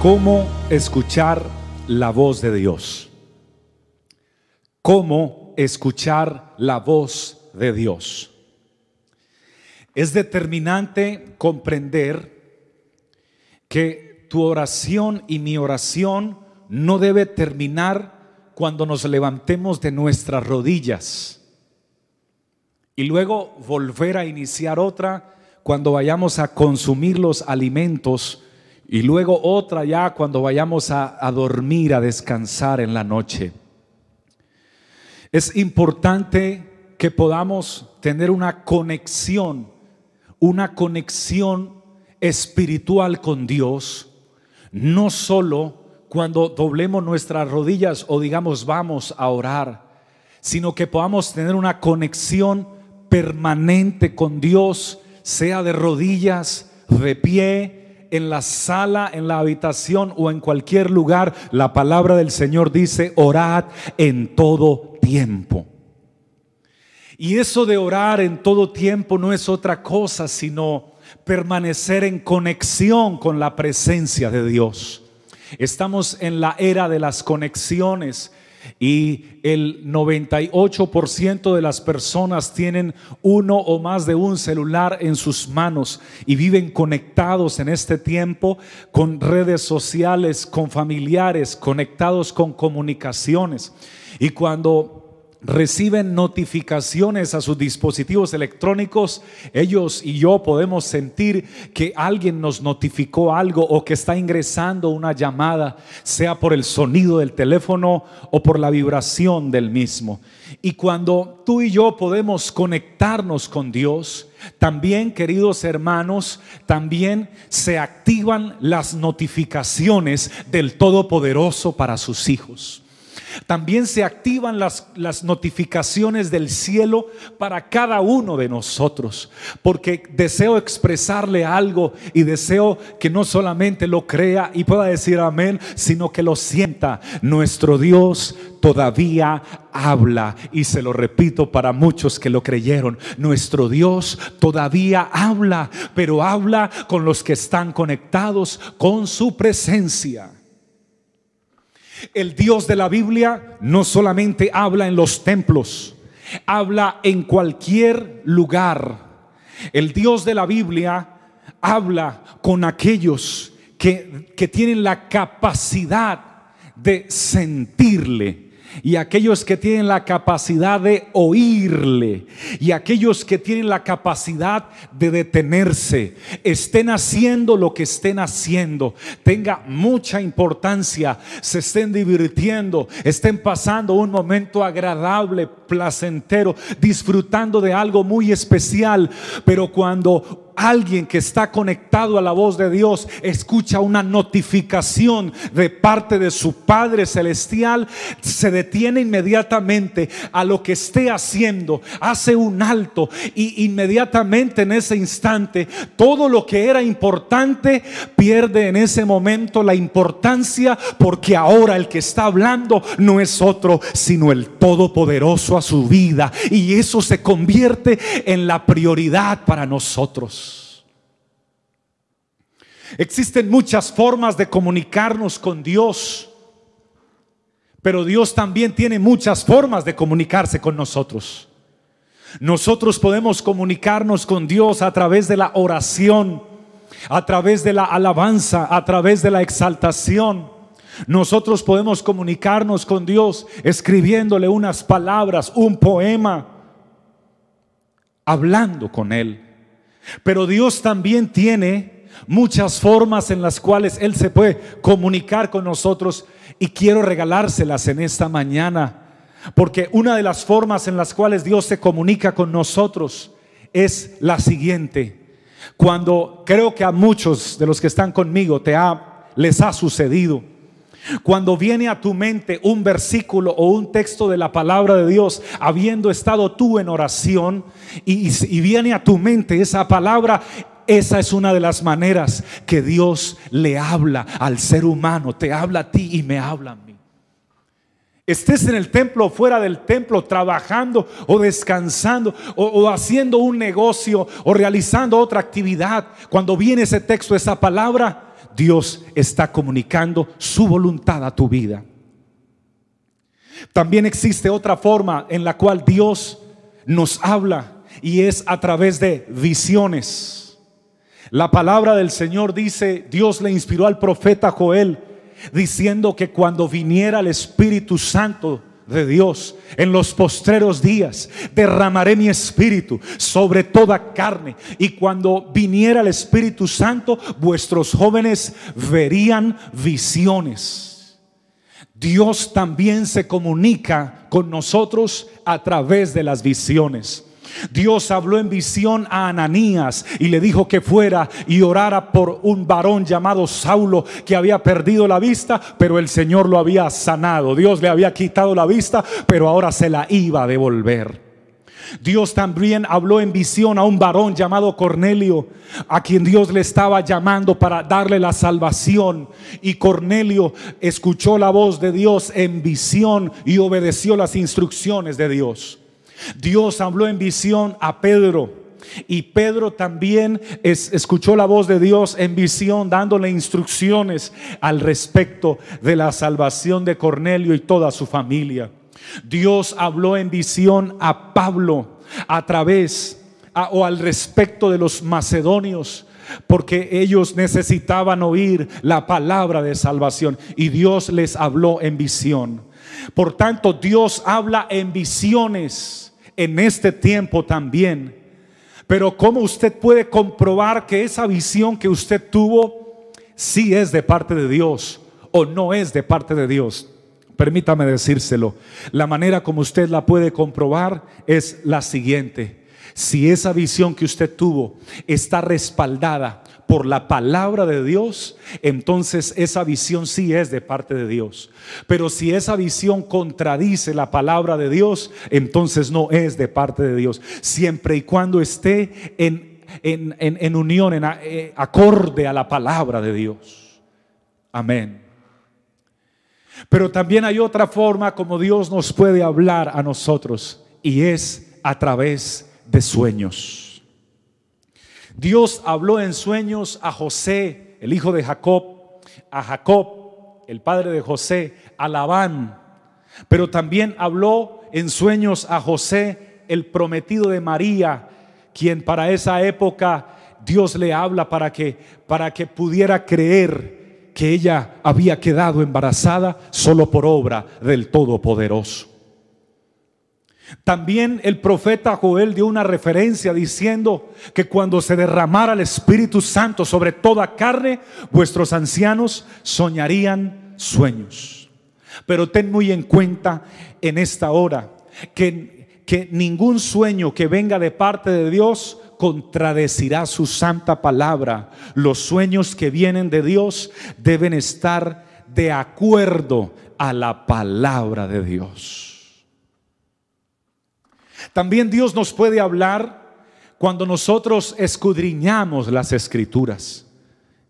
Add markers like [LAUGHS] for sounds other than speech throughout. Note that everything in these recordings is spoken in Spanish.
¿Cómo escuchar la voz de Dios? ¿Cómo escuchar la voz de Dios? Es determinante comprender que tu oración y mi oración no debe terminar cuando nos levantemos de nuestras rodillas y luego volver a iniciar otra cuando vayamos a consumir los alimentos y luego otra ya cuando vayamos a, dormir, a descansar en la noche. Es importante que podamos tener una conexión, una conexión espiritual con Dios, no solo cuando doblemos nuestras rodillas o digamos vamos a orar, sino que podamos tener una conexión permanente con Dios, sea de rodillas, de pie, en la sala, en la habitación o en cualquier lugar. La palabra del Señor dice, orad en todo tiempo. Y eso de orar en todo tiempo no es otra cosa sino permanecer en conexión con la presencia de Dios. Estamos en la era de las conexiones y el 98% de las personas tienen uno o más de un celular en sus manos y viven conectados en este tiempo con redes sociales, con familiares, conectados con comunicaciones. Y cuando reciben notificaciones a sus dispositivos electrónicos, ellos y yo podemos sentir que alguien nos notificó algo o que está ingresando una llamada, sea por el sonido del teléfono o por la vibración del mismo. Y cuando tú y yo podemos conectarnos con Dios, también, queridos hermanos, también se activan las notificaciones del Todopoderoso para sus hijos. También se activan las, las, notificaciones del cielo para cada uno de nosotros, porque deseo expresarle algo y deseo que no solamente lo crea y pueda decir amén, sino que lo sienta. Nuestro Dios todavía habla y se lo repito para muchos que lo creyeron. Nuestro Dios todavía habla, pero habla con los que están conectados con su presencia. El Dios de la Biblia no solamente habla en los templos, habla en cualquier lugar. El Dios de la Biblia habla con aquellos que, que tienen la capacidad de sentirle y aquellos que tienen la capacidad de oírle y aquellos que tienen la capacidad de detenerse, estén haciendo lo que estén haciendo, tenga mucha importancia, se estén divirtiendo, estén pasando un momento agradable, placentero, disfrutando de algo muy especial, pero cuando alguien que está conectado a la voz de Dios escucha una notificación de parte de su Padre Celestial, se detiene inmediatamente a lo que esté haciendo, hace un alto y inmediatamente en ese instante todo lo que era importante pierde en ese momento la importancia porque ahora el que está hablando no es otro sino el Todopoderoso a su vida y eso se convierte en la prioridad para nosotros. Existen muchas formas de comunicarnos con Dios, pero Dios también tiene muchas formas de comunicarse con nosotros. Nosotros podemos comunicarnos con Dios a través de la oración, a través de la alabanza, a través de la exaltación. Nosotros podemos comunicarnos con Dios escribiéndole unas palabras, un poema, hablando con Él. Pero Dios también tiene muchas formas en las cuales Él se puede comunicar con nosotros y quiero regalárselas en esta mañana. Porque una de las formas en las cuales Dios se comunica con nosotros es la siguiente. Cuando creo que a muchos de los que están conmigo te ha, les ha sucedido. Cuando viene a tu mente un versículo o un texto de la palabra de Dios, habiendo estado tú en oración, y, y, viene a tu mente esa palabra, esa es una de las maneras que Dios le habla al ser humano, te habla a ti y me habla a mí. Estés en el templo o fuera del templo, trabajando o descansando o, o, haciendo un negocio o realizando otra actividad. Cuando viene ese texto, esa palabra, Dios está comunicando su voluntad a tu vida. También existe otra forma en la cual Dios nos habla y es a través de visiones. La palabra del Señor dice, Dios le inspiró al profeta Joel diciendo que cuando viniera el Espíritu Santo de Dios en los postreros días, derramaré mi espíritu sobre toda carne. Y cuando viniera el Espíritu Santo, vuestros jóvenes verían visiones. Dios también se comunica con nosotros a través de las visiones. Dios habló en visión a Ananías y le dijo que fuera y orara por un varón llamado Saulo que había perdido la vista, pero el Señor lo había sanado. Dios le había quitado la vista, pero ahora se la iba a devolver. Dios también habló en visión a un varón llamado Cornelio, a quien Dios le estaba llamando para darle la salvación. Y Cornelio escuchó la voz de Dios en visión y obedeció las instrucciones de Dios. Dios habló en visión a Pedro. Y Pedro también escuchó la voz de Dios en visión, dándole instrucciones al respecto de la salvación de Cornelio y toda su familia. Dios habló en visión a Pablo a través o al respecto de los macedonios porque ellos necesitaban oír la palabra de salvación y Dios les habló en visión. Por tanto, Dios habla en visiones en este tiempo también. Pero ¿cómo usted puede comprobar que esa visión que usted tuvo sí es de parte de Dios o no es de parte de Dios? Permítame decírselo. La manera como usted la puede comprobar es la siguiente. Si esa visión que usted tuvo está respaldada por la palabra de Dios, entonces esa visión sí es de parte de Dios. Pero si esa visión contradice la palabra de Dios, entonces no es de parte de Dios. Siempre y cuando esté en, en, unión, en eh, acorde a la palabra de Dios. Amén. Pero también hay otra forma como Dios nos puede hablar a nosotros y es a través de sueños. Dios habló en sueños a José, el hijo de Jacob, a Jacob, el padre de José, a Labán, pero también habló en sueños a José, el prometido de María, quien para esa época Dios le habla para que para que pudiera creer que ella había quedado embarazada solo por obra del Todopoderoso. También el profeta Joel dio una referencia diciendo que cuando se derramara el Espíritu Santo sobre toda carne, vuestros ancianos soñarían sueños. Pero ten muy en cuenta en esta hora que, que ningún sueño que venga de parte de Dios contradecirá su santa palabra. Los sueños que vienen de Dios deben estar de acuerdo a la palabra de Dios. También Dios nos puede hablar cuando nosotros escudriñamos las escrituras.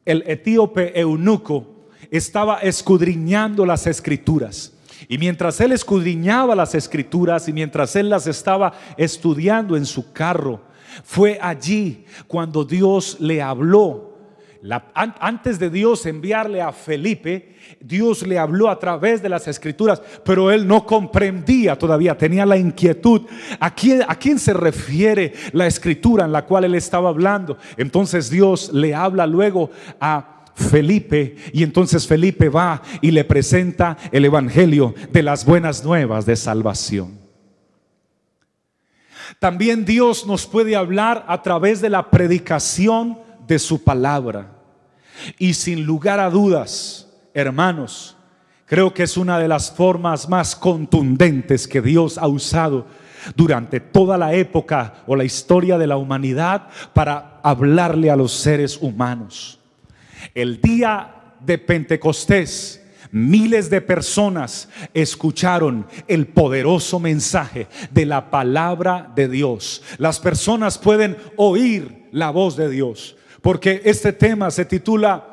El etíope eunuco estaba escudriñando las escrituras. Y mientras él escudriñaba las escrituras y mientras él las estaba estudiando en su carro, fue allí cuando Dios le habló antes de Dios enviarle a Felipe, Dios le habló a través de las escrituras, pero él no comprendía todavía, tenía la inquietud. ¿A quién, ¿A quién se refiere la escritura en la cual él estaba hablando? Entonces Dios le habla luego a Felipe y entonces Felipe va y le presenta el Evangelio de las buenas nuevas de salvación. También Dios nos puede hablar a través de la predicación de su palabra. Y sin lugar a dudas, hermanos, creo que es una de las formas más contundentes que Dios ha usado durante toda la época o la historia de la humanidad para hablarle a los seres humanos. El día de Pentecostés, miles de personas escucharon el poderoso mensaje de la palabra de Dios. Las personas pueden oír la voz de Dios, porque este tema se titula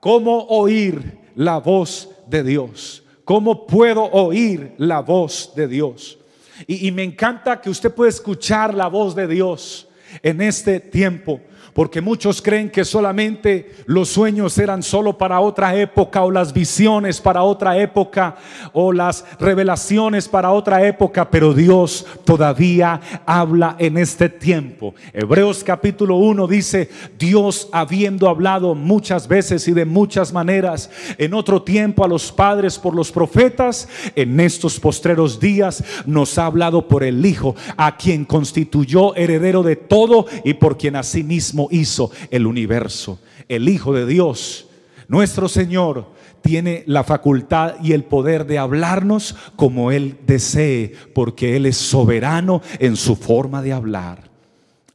¿Cómo oír la voz de Dios? ¿Cómo puedo oír la voz de Dios? Y, me encanta que usted puede escuchar la voz de Dios en este tiempo porque muchos creen que solamente los sueños eran solo para otra época o las visiones para otra época o las revelaciones para otra época, pero Dios todavía habla en este tiempo. Hebreos capítulo 1 dice, Dios habiendo hablado muchas veces y de muchas maneras en otro tiempo a los padres por los profetas, en estos postreros días nos ha hablado por el Hijo, a quien constituyó heredero de todo y por quien asimismo hizo el universo. El Hijo de Dios, nuestro Señor, tiene la facultad y el poder de hablarnos como Él desee, porque Él es soberano en su forma de hablar.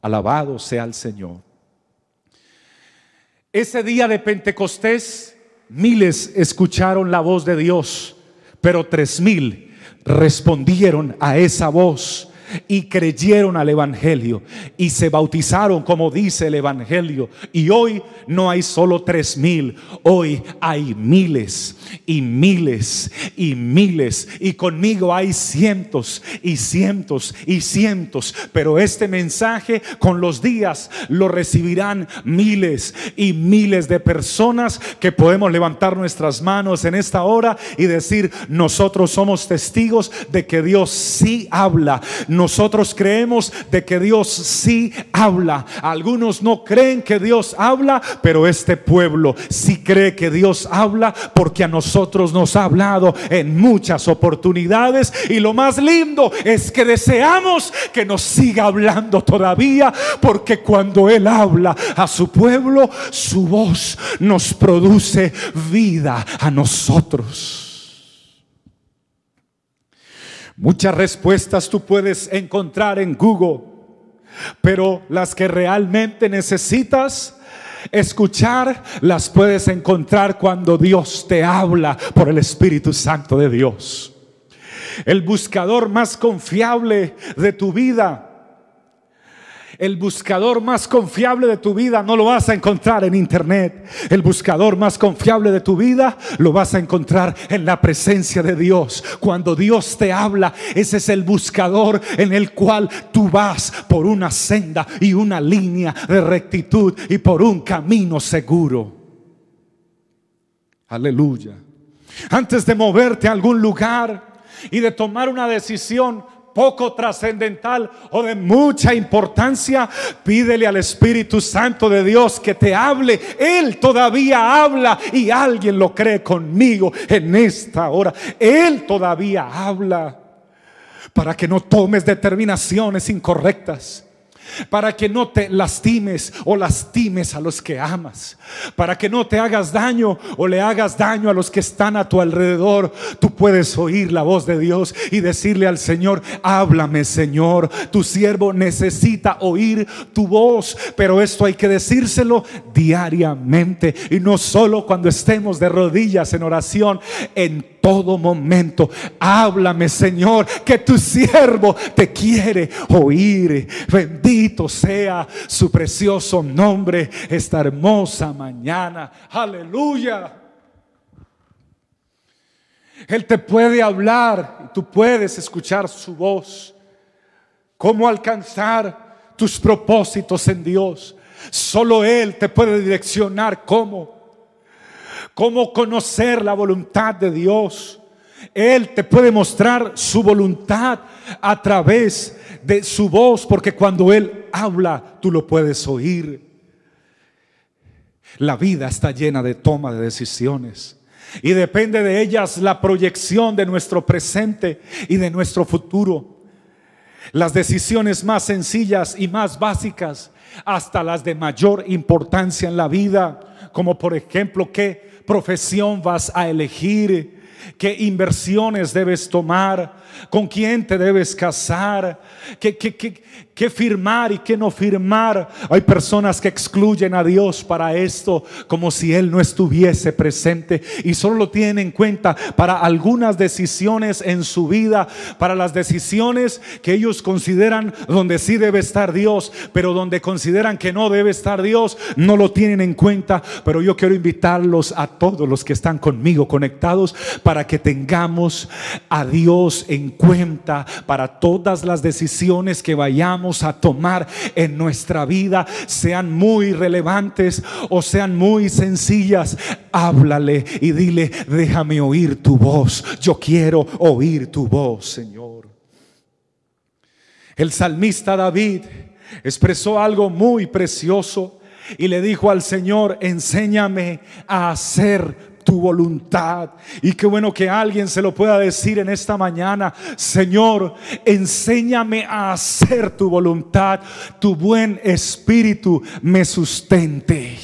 Alabado sea el Señor. Ese día de Pentecostés, miles escucharon la voz de Dios, pero tres mil respondieron a esa voz y creyeron al Evangelio y se bautizaron como dice el Evangelio. Y hoy no hay solo tres mil, hoy hay miles y miles y miles. Y conmigo hay cientos y cientos y cientos. Pero este mensaje con los días lo recibirán miles y miles de personas que podemos levantar nuestras manos en esta hora y decir, nosotros somos testigos de que Dios sí habla nosotros creemos de que Dios sí habla. Algunos no creen que Dios habla, pero este pueblo sí cree que Dios habla porque a nosotros nos ha hablado en muchas oportunidades. Y lo más lindo es que deseamos que nos siga hablando todavía, porque cuando Él habla a su pueblo, su voz nos produce vida a nosotros. Muchas respuestas tú puedes encontrar en Google, pero las que realmente necesitas escuchar las puedes encontrar cuando Dios te habla por el Espíritu Santo de Dios. El buscador más confiable de tu vida el buscador más confiable de tu vida no lo vas a encontrar en internet. El buscador más confiable de tu vida lo vas a encontrar en la presencia de Dios. Cuando Dios te habla, ese es el buscador en el cual tú vas por una senda y una línea de rectitud y por un camino seguro. Aleluya. Antes de moverte a algún lugar y de tomar una decisión, poco trascendental o de mucha importancia, pídele al Espíritu Santo de Dios que te hable. Él todavía habla y alguien lo cree conmigo en esta hora. Él todavía habla para que no tomes determinaciones incorrectas para que no te lastimes o lastimes a los que amas, para que no te hagas daño o le hagas daño a los que están a tu alrededor. Tú puedes oír la voz de Dios y decirle al Señor, háblame Señor, tu siervo necesita oír tu voz, pero esto hay que decírselo diariamente y no solo cuando estemos de rodillas en oración, todo momento. Háblame, Señor, que tu siervo te quiere oír. Bendito sea su precioso nombre esta hermosa mañana. Aleluya. Él te puede hablar y tú puedes escuchar su voz. ¿Cómo alcanzar tus propósitos en Dios? Solo Él te puede direccionar cómo cómo conocer la voluntad de Dios. Él te puede mostrar su voluntad a través de su voz, porque cuando Él habla, tú lo puedes oír. La vida está llena de toma de decisiones y depende de ellas la proyección de nuestro presente y de nuestro futuro. Las decisiones más sencillas y más básicas hasta las de mayor importancia en la vida, como por ejemplo qué profesión vas a elegir, qué inversiones debes tomar, con quién te debes casar, qué, qué, qué, qué firmar y qué no firmar. Hay personas que excluyen a Dios para esto como si Él no estuviese presente y solo lo tienen en cuenta para algunas decisiones en su vida, para las decisiones que ellos consideran donde sí debe estar Dios, pero donde consideran que no debe estar Dios, no lo tienen en cuenta. Pero yo quiero invitarlos a todos los que están conmigo conectados para que tengamos a Dios en cuenta para todas las decisiones que a tomar en nuestra vida, sean muy relevantes o sean muy sencillas. Háblale y dile, déjame oír tu voz. Yo quiero oír tu voz, Señor. El salmista David expresó algo muy precioso y le dijo al Señor, enséñame a hacer tu voluntad. Y qué bueno que alguien se lo pueda decir en esta mañana, Señor, enséñame a hacer tu voluntad, tu buen espíritu me sustente.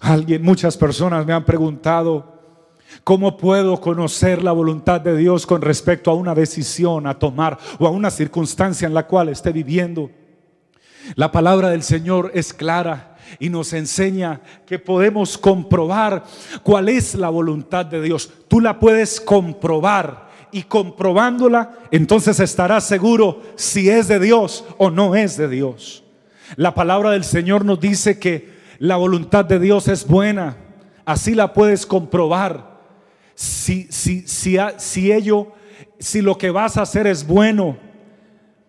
Alguien, muchas personas me han preguntado, ¿Cómo puedo conocer la voluntad de Dios con respecto a una decisión a tomar o a una circunstancia en la cual esté viviendo? La palabra del Señor es clara y nos enseña que podemos comprobar cuál es la voluntad de Dios. Tú la puedes comprobar y comprobándola, entonces estarás seguro si es de Dios o no es de Dios. La palabra del Señor nos dice que la voluntad de Dios es buena. Así la puedes comprobar. Si, si, si, si ello, si lo que vas a hacer es bueno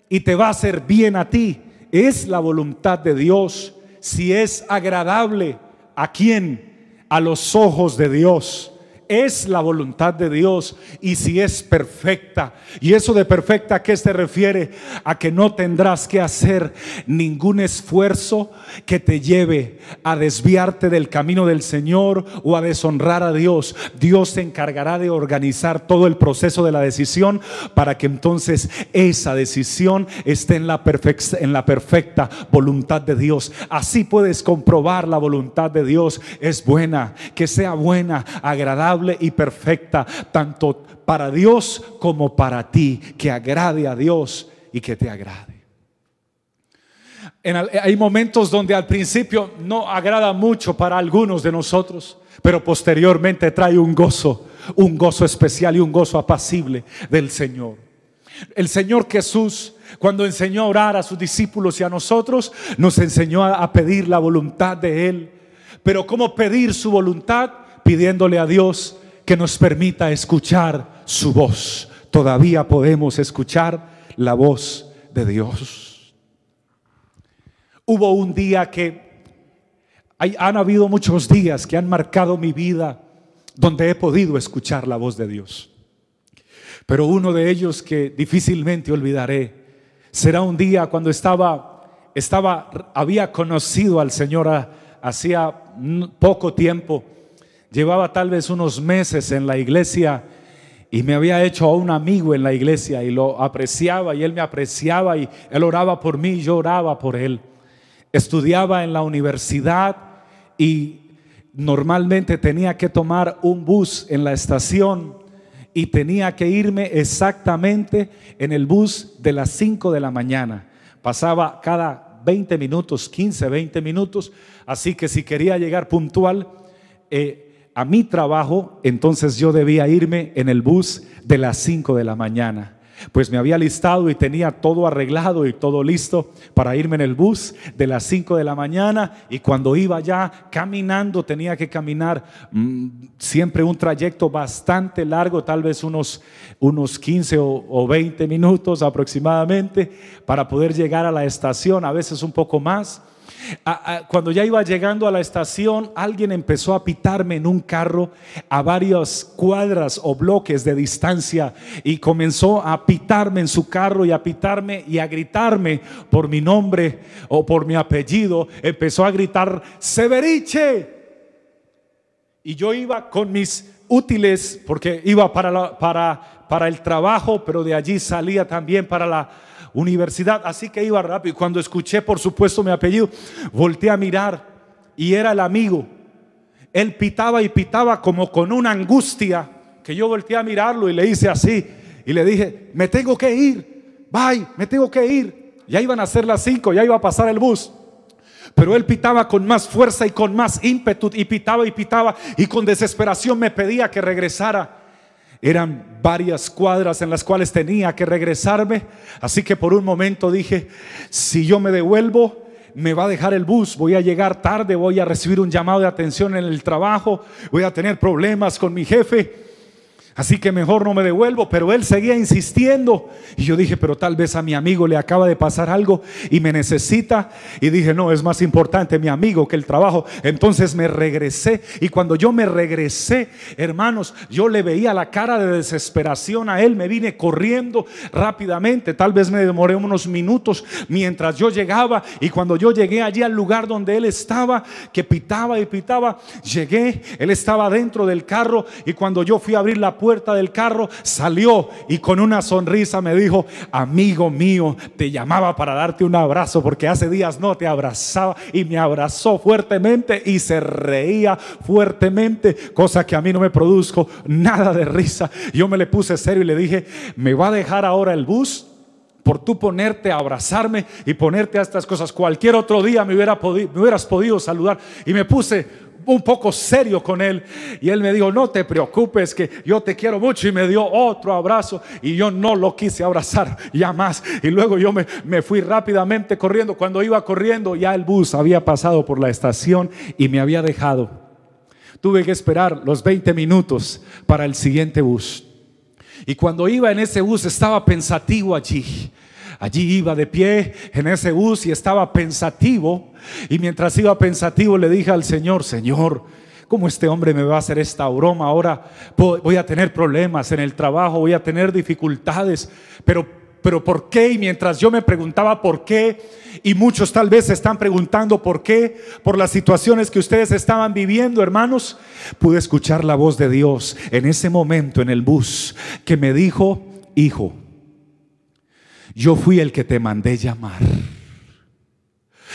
y te va a hacer bien a ti, es la voluntad de Dios si es agradable a quién, a los ojos de Dios es la voluntad de Dios y si es perfecta. Y eso de perfecta, ¿a qué se refiere? A que no tendrás que hacer ningún esfuerzo que te lleve a desviarte del camino del Señor o a deshonrar a Dios. Dios se encargará de organizar todo el proceso de la decisión para que entonces esa decisión esté en la, perfecta, en la perfecta voluntad de Dios. Así puedes comprobar la voluntad de Dios es buena, que sea buena, agradable y perfecta, tanto para Dios como para ti, que agrade a Dios y que te agrade. hay momentos donde al principio no agrada mucho para algunos de nosotros, pero posteriormente trae un gozo, un gozo especial y un gozo apacible del Señor. El Señor Jesús, cuando enseñó a orar a sus discípulos y a nosotros, nos enseñó a pedir la voluntad de Él. Pero ¿cómo pedir su voluntad? Pidiéndole a Dios que nos permita escuchar su voz. Todavía podemos escuchar la voz de Dios. Hubo un día que hay, han habido muchos días que han marcado mi vida donde he podido escuchar la voz de Dios. Pero uno de ellos que difícilmente olvidaré será un día cuando estaba, estaba había conocido al Señor hacía poco tiempo Llevaba tal vez unos meses en la iglesia y me había hecho un amigo en la iglesia y lo apreciaba y él me apreciaba y él oraba por mí y yo oraba por él. Estudiaba en la universidad y normalmente tenía que tomar un bus en la estación y tenía que irme exactamente en el bus de las 5 de la mañana. Pasaba cada 20 minutos, 15, 20 minutos, así que si quería llegar puntual, eh, a mi trabajo, entonces yo debía irme en el bus de las 5 de la mañana. Pues me había listado y tenía todo arreglado y todo listo para irme en el bus de las 5 de la mañana y cuando iba ya caminando tenía que caminar mm, siempre un trayecto bastante largo, tal vez unos, unos 15 o, o 20 minutos aproximadamente para poder llegar a la estación, a veces un poco más. Cuando ya iba llegando a la estación, alguien empezó a pitarme en un carro a varias cuadras o bloques de distancia y comenzó a pitarme en su carro y a pitarme y a gritarme por mi nombre o por mi apellido. Empezó a gritar, Severiche. Y yo iba con mis útiles porque iba para, para, para el trabajo, pero de allí salía también para la universidad, así que iba rápido. Cuando escuché, por supuesto, mi apellido, volteé a mirar y era el amigo, él pitaba y pitaba como con una angustia que yo volteé a mirarlo y le hice así y le dije, me tengo que ir, bye, me tengo que ir. Ya iban a ser las cinco, ya iba a pasar el bus. Pero él pitaba con más fuerza y con más ímpetu y pitaba y pitaba y con desesperación me pedía que regresara. Eran varias cuadras en las cuales tenía que regresarme. Así que por un momento dije, si yo me devuelvo, me va a dejar el bus, voy a llegar tarde, voy a recibir un llamado de atención en el trabajo, voy a tener problemas con mi jefe. Así que mejor no me devuelvo, pero él seguía insistiendo. Y yo dije, pero tal vez a mi amigo le acaba de pasar algo y me necesita. Y dije, no, es más importante mi amigo que el trabajo. Entonces me regresé. Y cuando yo me regresé, hermanos, yo le veía la cara de desesperación a él. Me vine corriendo rápidamente. Tal vez me demoré unos minutos mientras yo llegaba. Y cuando yo llegué allí al lugar donde él estaba, que pitaba y pitaba, llegué. Él estaba dentro del carro. Y cuando yo fui a abrir la puerta, puerta del carro, salió y con una sonrisa me dijo, amigo mío, te llamaba para darte un abrazo porque hace días no te abrazaba y me abrazó fuertemente y se reía fuertemente, cosa que a mí no me produzco nada de risa. Yo me le puse serio y le dije, ¿me va a dejar ahora el bus? por tú ponerte a abrazarme y ponerte a estas cosas. Cualquier otro día me, hubiera me hubieras podido saludar. Y me puse un poco serio con él. Y él me dijo, no te preocupes, que yo te quiero mucho. Y me dio otro abrazo y yo no lo quise abrazar [LAUGHS] ya más. Y luego yo me, me fui rápidamente corriendo. Cuando iba corriendo, ya el bus había pasado por la estación y me había dejado. Tuve que esperar los 20 minutos para el siguiente bus. Y cuando iba en ese bus estaba pensativo allí. Allí iba de pie en ese bus y estaba pensativo. Y mientras iba pensativo le dije al Señor, Señor, ¿cómo este hombre me va a hacer esta broma? Ahora voy a tener problemas en el trabajo, voy a tener dificultades. Pero, pero ¿por qué? Y mientras yo me preguntaba por qué, y muchos tal vez se están preguntando por qué, por las situaciones que ustedes estaban viviendo, hermanos, pude escuchar la voz de Dios en ese momento en el bus que me dijo, hijo, yo fui el que te mandé llamar.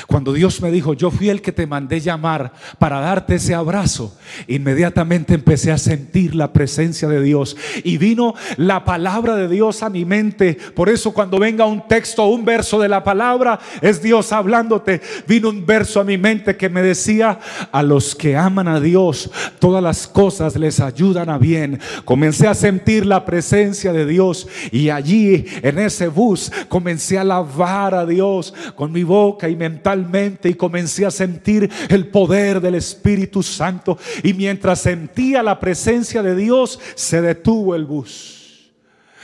Cuando Dios me dijo, yo fui el que te mandé llamar para darte ese abrazo, inmediatamente empecé a sentir la presencia de Dios y vino la palabra de Dios a mi mente. Por eso cuando venga un texto un verso de la palabra, es Dios hablándote. Vino un verso a mi mente que me decía, a los que aman a Dios, todas las cosas les ayudan a bien. Comencé a sentir la presencia de Dios y allí en ese bus comencé a alabar a Dios con mi boca y mental y comencé a sentir el poder del Espíritu Santo. Y mientras sentía la presencia de Dios, se detuvo el bus.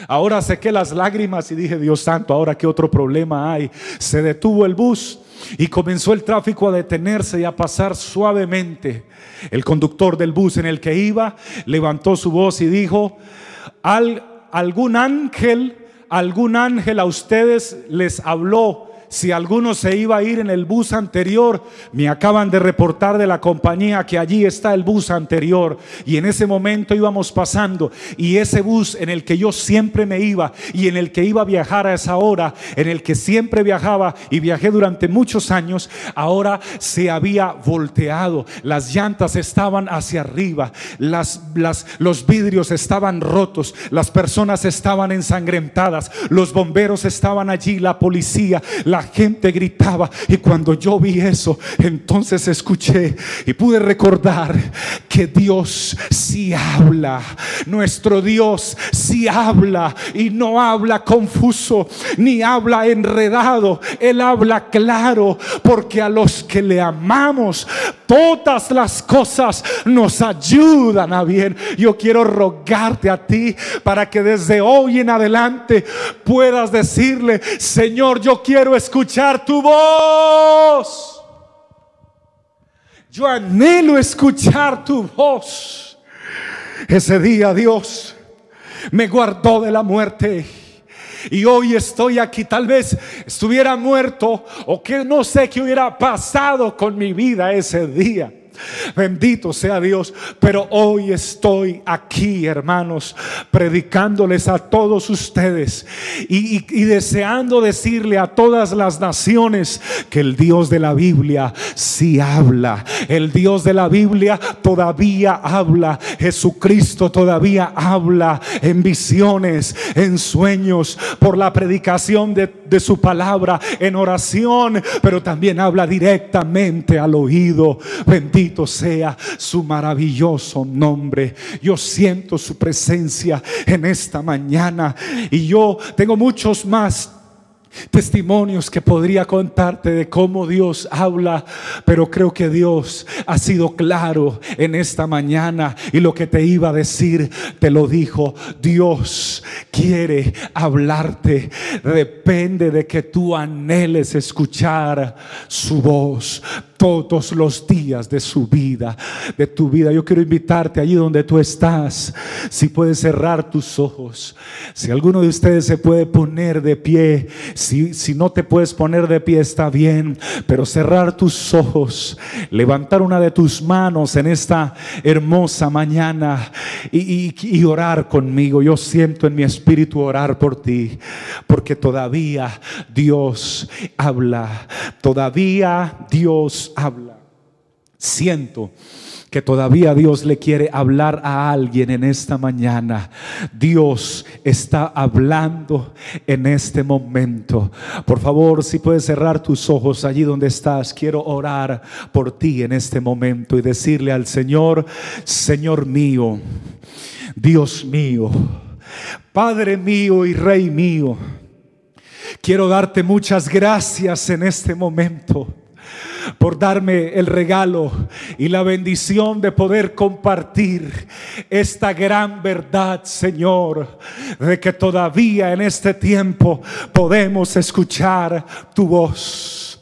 Ahora sequé las lágrimas y dije, Dios santo, ahora qué otro problema hay. Se detuvo el bus y comenzó el tráfico a detenerse y a pasar suavemente. El conductor del bus en el que iba levantó su voz y dijo, Al, algún ángel, algún ángel a ustedes les habló si alguno se iba a ir en el bus anterior, me acaban de reportar de la compañía que allí está el bus anterior. Y en ese momento íbamos pasando y ese bus en el que yo siempre me iba y en el que iba a viajar a esa hora, en el que siempre viajaba y viajé durante muchos años, ahora se había volteado. Las llantas estaban hacia arriba, las, las, los vidrios estaban rotos, las personas estaban ensangrentadas, los bomberos estaban allí, la policía, la la gente gritaba. Y cuando yo vi eso, entonces escuché y pude recordar que Dios sí habla. Nuestro Dios sí habla y no habla confuso ni habla enredado. Él habla claro porque a los que le amamos, todas las cosas nos ayudan a bien. Yo quiero rogarte a ti para que desde hoy en adelante puedas decirle, Señor, yo quiero escuchar tu voz. Yo anhelo escuchar tu voz. Ese día Dios me guardó de la muerte. Y hoy estoy aquí, tal vez estuviera muerto o que no sé qué hubiera pasado con mi vida ese día. Bendito sea Dios. Pero hoy estoy aquí, hermanos, predicándoles a todos ustedes y, deseando decirle a todas las naciones que el Dios de la Biblia sí habla. El Dios de la Biblia todavía habla. Jesucristo todavía habla en visiones, en sueños, por la predicación de, de su palabra, en oración, pero también habla directamente al oído. Bendito sea su maravilloso nombre. Yo siento su presencia en esta mañana y yo tengo muchos más testimonios que podría contarte de cómo Dios habla, pero creo que Dios ha sido claro en esta mañana y lo que te iba a decir te lo dijo. Dios quiere hablarte. Depende de que tú anheles escuchar su voz todos los días de su vida, de tu vida. Yo quiero invitarte allí donde tú estás, si puedes cerrar tus ojos, si alguno de ustedes se puede poner de pie, si, si no te puedes poner de pie está bien, pero cerrar tus ojos, levantar una de tus manos en esta hermosa mañana y, y orar conmigo. Yo siento en mi espíritu orar por ti, porque todavía Dios habla, todavía Dios habla. Siento que todavía Dios le quiere hablar a alguien en esta mañana. Dios está hablando en este momento. Por favor, si puedes cerrar tus ojos allí donde estás, quiero orar por ti en este momento y decirle al Señor, Señor mío, Dios mío, Padre mío y Rey mío, quiero darte muchas gracias en este momento por darme el regalo y la bendición de poder compartir esta gran verdad, Señor, de que todavía en este tiempo podemos escuchar tu voz.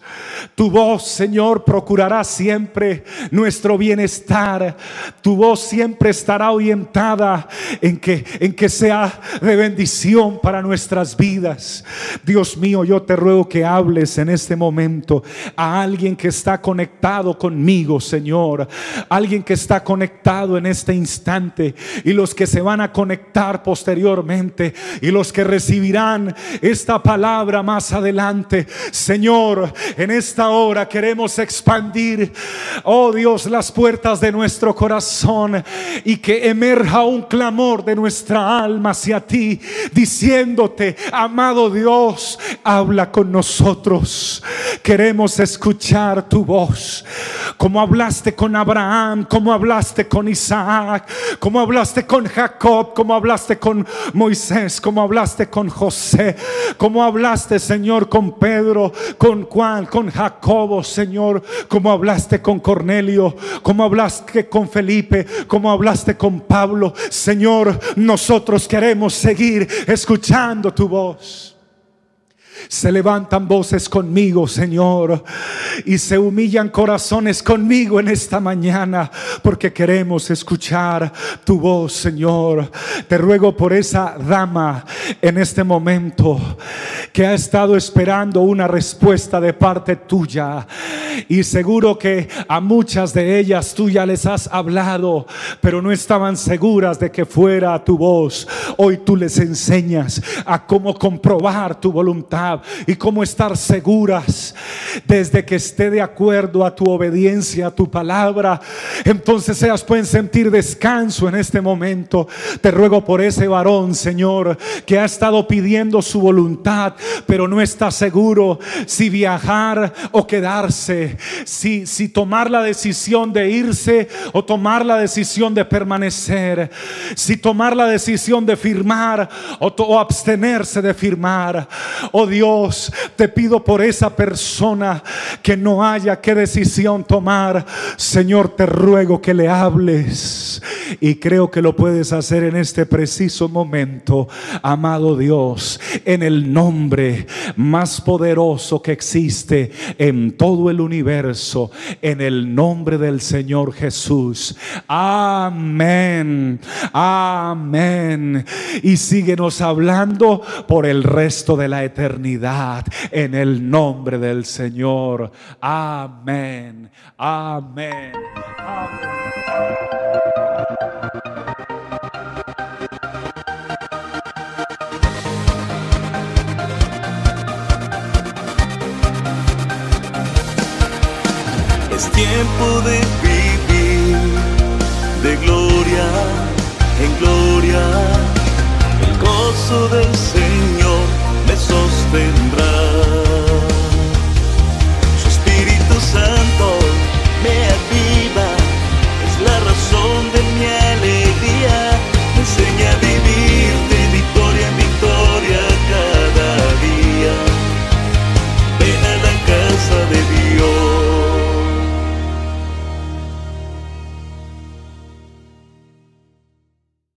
Tu voz, Señor, procurará siempre nuestro bienestar. Tu voz siempre estará orientada en que, en que sea de bendición para nuestras vidas. Dios mío, yo te ruego que hables en este momento a alguien que está conectado conmigo, Señor. Alguien que está conectado en este instante y los que se van a conectar posteriormente y los que recibirán esta palabra más adelante. Señor, en esta hora queremos expandir, oh Dios, las puertas de nuestro corazón y que emerja un clamor de nuestra alma hacia ti, diciéndote, amado Dios, habla con nosotros. Queremos escuchar tu voz, como hablaste con Abraham, como hablaste con Isaac, como hablaste con Jacob, como hablaste con Moisés, como hablaste con José, como hablaste, Señor, con Pedro, con Juan, con Jacobo, Señor, como hablaste con Cornelio, como hablaste con Felipe, como hablaste con Pablo. Señor, nosotros queremos seguir escuchando tu voz. Se levantan voces conmigo, Señor, y se humillan corazones conmigo en esta mañana, porque queremos escuchar tu voz, Señor. Te ruego por esa dama en este momento que ha estado esperando una respuesta de parte tuya, y seguro que a muchas de ellas tú ya les has hablado, pero no estaban seguras de que fuera tu voz. Hoy tú les enseñas a cómo comprobar tu voluntad y cómo estar seguras desde que esté de acuerdo a tu obediencia, a tu palabra. Entonces ellas pueden sentir descanso en este momento. Te ruego por ese varón, Señor, que ha estado pidiendo su voluntad, pero no está seguro si viajar o quedarse, si, si tomar la decisión de irse o tomar la decisión de permanecer, si tomar la decisión de firmar o, o abstenerse de firmar. Oh Dios, te pido por esa persona que no haya qué decisión tomar. Señor, te ruego que le hables. Y creo que lo puedes hacer en este preciso momento, amado Dios, en el nombre más poderoso que existe en todo el universo, en el nombre del Señor Jesús. Amén. Amén. Y síguenos hablando por el resto de la eternidad en el nombre del Señor. Señor. Amén. Amén. Amén. tiempo de vivir de gloria en gloria, el gozo del Señor.